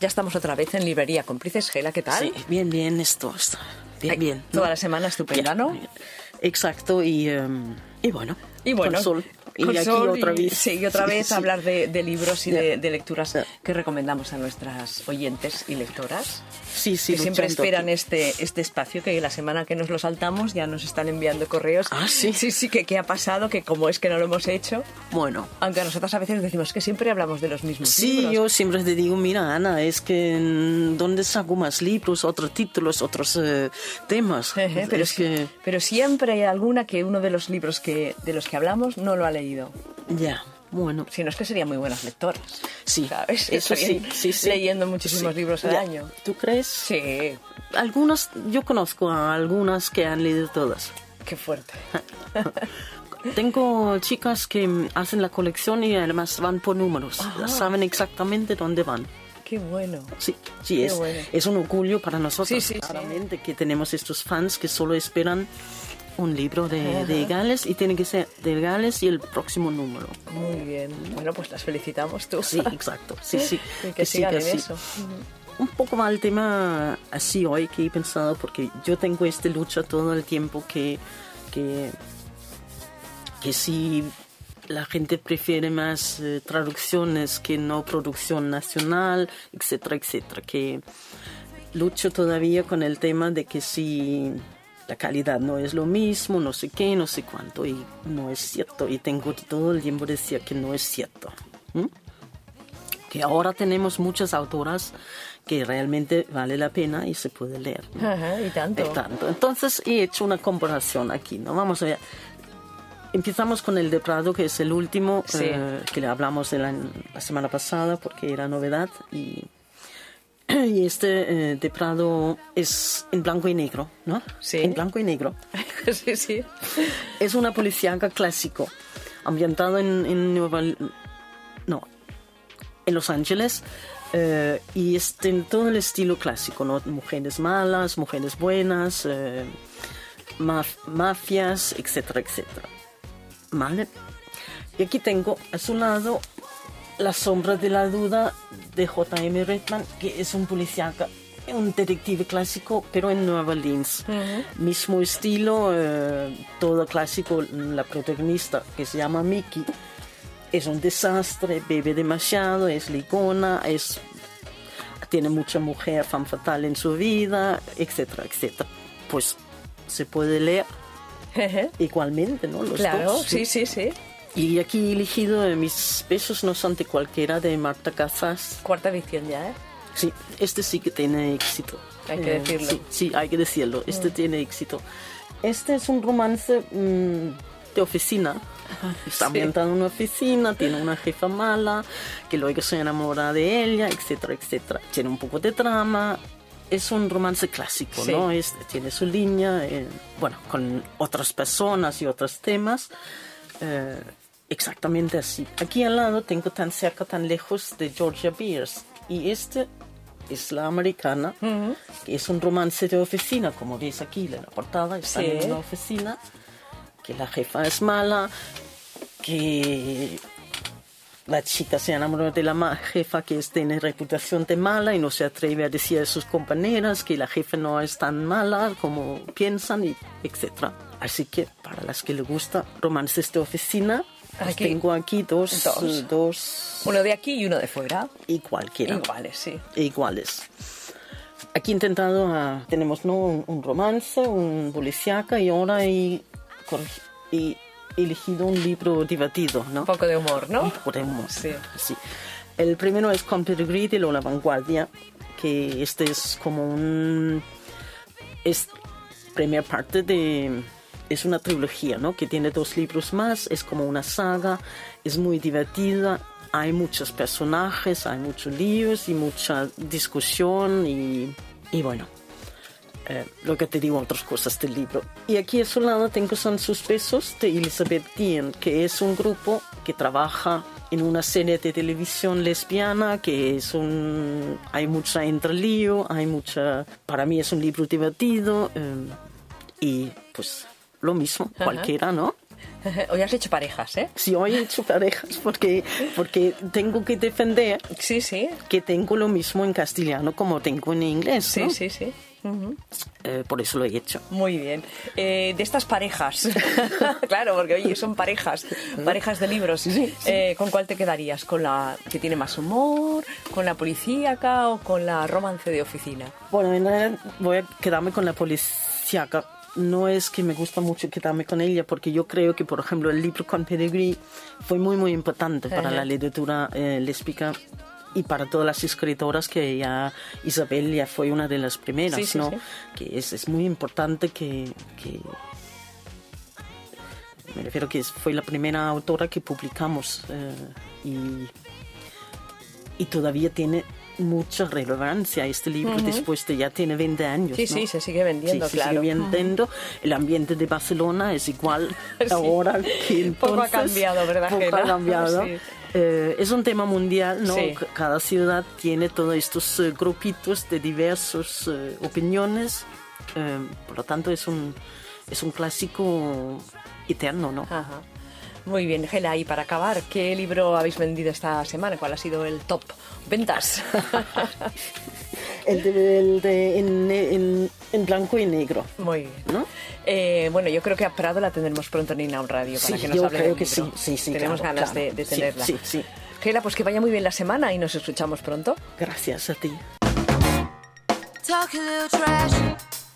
Ya estamos otra vez en Librería Cómplices. Gela, ¿qué tal? Sí, bien, bien, esto bien, Ay, bien. Toda ¿no? la semana estupenda, ¿no? Exacto, y, em, y bueno. Y bueno, con sol. Y aquí otra vez. Sí, y otra vez Sí, hablar de, de libros y Ya. de, de lecturas Ya. que recomendamos a nuestras oyentes y lectoras. Sí, sí, que siempre esperan este, este espacio, que la semana que nos lo saltamos ya nos están enviando correos. Ah, ¿sí? Sí, sí, que qué ha pasado, que como es que no lo hemos hecho, Bueno. aunque a nosotras a veces decimos que siempre hablamos de los mismos Sí, libros. yo siempre te digo, mira, Ana, es que mm, ¿dónde saco más libros, otros títulos, otros eh, temas? Pero, es sí- que, pero siempre hay alguna que uno de los libros que, de los que hablamos no lo ha leído. Ya, bueno. Si no es que serían muy buenas lectoras. Sí, ¿Sabes? eso sí, sí, sí. Leyendo muchísimos Sí. libros al Ya. año. ¿Tú crees? Sí, Algunas, yo conozco a algunas que han leído todas. qué fuerte. Tengo chicas que hacen la colección y además van por números. Ajá. Saben exactamente dónde van. Qué bueno. Sí, sí, Qué es, bueno. es un orgullo para nosotros. Sí, sí, sí. claramente que tenemos estos fans que solo esperan un libro de, de Gales y tiene que ser de Gales y el próximo número. Muy bien. Bueno, pues las felicitamos tú. Sí, exacto. Sí, sí. Y que sigan que en sí. eso. Un poco va el tema así hoy que he pensado, porque yo tengo esta lucha todo el tiempo que, que, que si la gente prefiere más eh, traducciones que no producción nacional, etcétera, etcétera, que lucho todavía con el tema de que si la calidad no es lo mismo, no sé qué, no sé cuánto, y no es cierto, y tengo todo el tiempo decir que no es cierto. que ahora tenemos muchas autoras que realmente vale la pena y se puede leer. ¿no? Ajá, y tanto. De tanto. Entonces he hecho una comparación aquí, ¿no? Vamos a ver. Empezamos con el de Prado, que es el último, Sí. eh, que le hablamos de la, la semana pasada porque era novedad. Y, y este eh, de Prado es en blanco y negro, ¿no? Sí. En blanco y negro. sí, sí. Es una policíaca clásico, ambientado en, en Nueva... No, en Los Ángeles. eh, y es en todo el estilo clásico, ¿no? Mujeres malas, mujeres buenas, eh, maf- mafias, etcétera, etcétera. ¿Vale? Y aquí tengo a su lado La sombra de la duda de J.M. Redman, que es un policíaca, un detective clásico, pero en Nueva Orleans. Mismo estilo, eh, todo clásico. La protagonista, que se llama Mickey, es un desastre, bebe demasiado, es ligona, es, tiene mucha mujer fan fatal en su vida, etcétera, etcétera. Pues se puede leer igualmente, ¿no? Los claro, dos, sí, sí, sí. Y aquí he elegido eh, mis besos no son de cualquiera de Marta Casas. Cuarta edición ya, ¿eh? Sí, este sí que tiene éxito. Hay que Eh, decirlo. Sí, sí, hay que decirlo. Este tiene éxito. Este es un romance mm, de oficina. Está ambientado en una oficina, tiene una jefa mala, que luego se enamora de ella, etcétera, etcétera. Tiene un poco de trama. Es un romance clásico, Sí. ¿no? Es- tiene su línea, eh, bueno, con otras personas y otros temas. Eh, exactamente así. Aquí al lado tengo tan cerca, tan lejos de Georgia Beers. Y este es la americana, que es un romance de oficina, como veis aquí en la portada, está Sí. en una oficina, que la jefa es mala, que la chica se enamoró de la jefa que tiene reputación de mala y no se atreve a decir a sus compañeras que la jefa no es tan mala como piensan, y etc. Así que para las que le gusta romances de oficina, pues Aquí. tengo aquí dos, Dos. dos Uno de aquí y uno de fuera. y cualquiera Iguales, sí. iguales. Aquí he intentado, ah, tenemos ¿no? un, un romance, un policiaca y ahora he, he elegido un libro divertido, ¿no? Un poco de humor, ¿no? Un poco de humor. Sí. Sí. El primero es Con Peregrine o La Vanguardia, que este es como un... Es primera parte de... Es una trilogía, ¿no? Que tiene dos libros más, es como una saga, es muy divertida, hay muchos personajes, hay muchos líos y mucha discusión y, y bueno, eh, lo que te digo, otras cosas del libro. Y aquí a su lado tengo Son sus besos de Elizabeth Dean, que es un grupo que trabaja en una serie de televisión lesbiana, que es un... hay mucha entrelío, hay mucha... Para mí es un libro divertido eh, y pues lo mismo, Ajá. cualquiera, ¿no? Hoy has hecho parejas, ¿eh? Sí, hoy he hecho parejas porque, porque tengo que defender Sí, sí. que tengo lo mismo en castellano como tengo en inglés. Sí, ¿no? sí, sí. Ujú. Eh, por eso lo he hecho. Muy bien. Eh, de estas parejas, claro, porque oye, son parejas, parejas de libros. Eh, ¿Con cuál te quedarías? ¿Con la que tiene más humor? ¿Con la policíaca o con la romance de oficina? Bueno, voy a quedarme con la policíaca. No es que me gusta mucho quedarme con ella, porque yo creo que, por ejemplo, el libro con Pedigree fue muy, muy importante para la literatura eh, lésbica y para todas las escritoras que ya Isabel ya fue una de las primeras, Sí, sí, ¿no? sí. Que es, es muy importante que, que- me refiero que fue la primera autora que publicamos eh, y, y todavía tiene mucha relevancia este libro después de ya tiene 20 años. Sí, ¿no? sí, se sigue vendiendo, Sí, se claro. sigue vendiendo. El ambiente de Barcelona es igual ahora que entonces. Poco ha cambiado, ¿verdad, Poco Gela? ha cambiado. Sí. Eh, es un tema mundial, ¿no? Cada ciudad tiene todos estos eh, grupitos de diversas eh, opiniones. Eh, por lo tanto, es un, es un clásico eterno, ¿no? Ajá. Muy bien, Gela, y para acabar, ¿qué libro habéis vendido esta semana? ¿Cuál ha sido el top ventas? El de, el de- en, en- en blanco y negro. Muy bien. ¿No? Eh, bueno, yo creo que a Prado la tendremos pronto en Inaun Radio para Sí, que nos yo hable creo del que libro. sí, sí, sí, Tenemos claro, ganas claro. de, de Sí, tenerla. sí, sí. Gela, pues que vaya muy bien la semana y nos escuchamos pronto. Gracias a ti.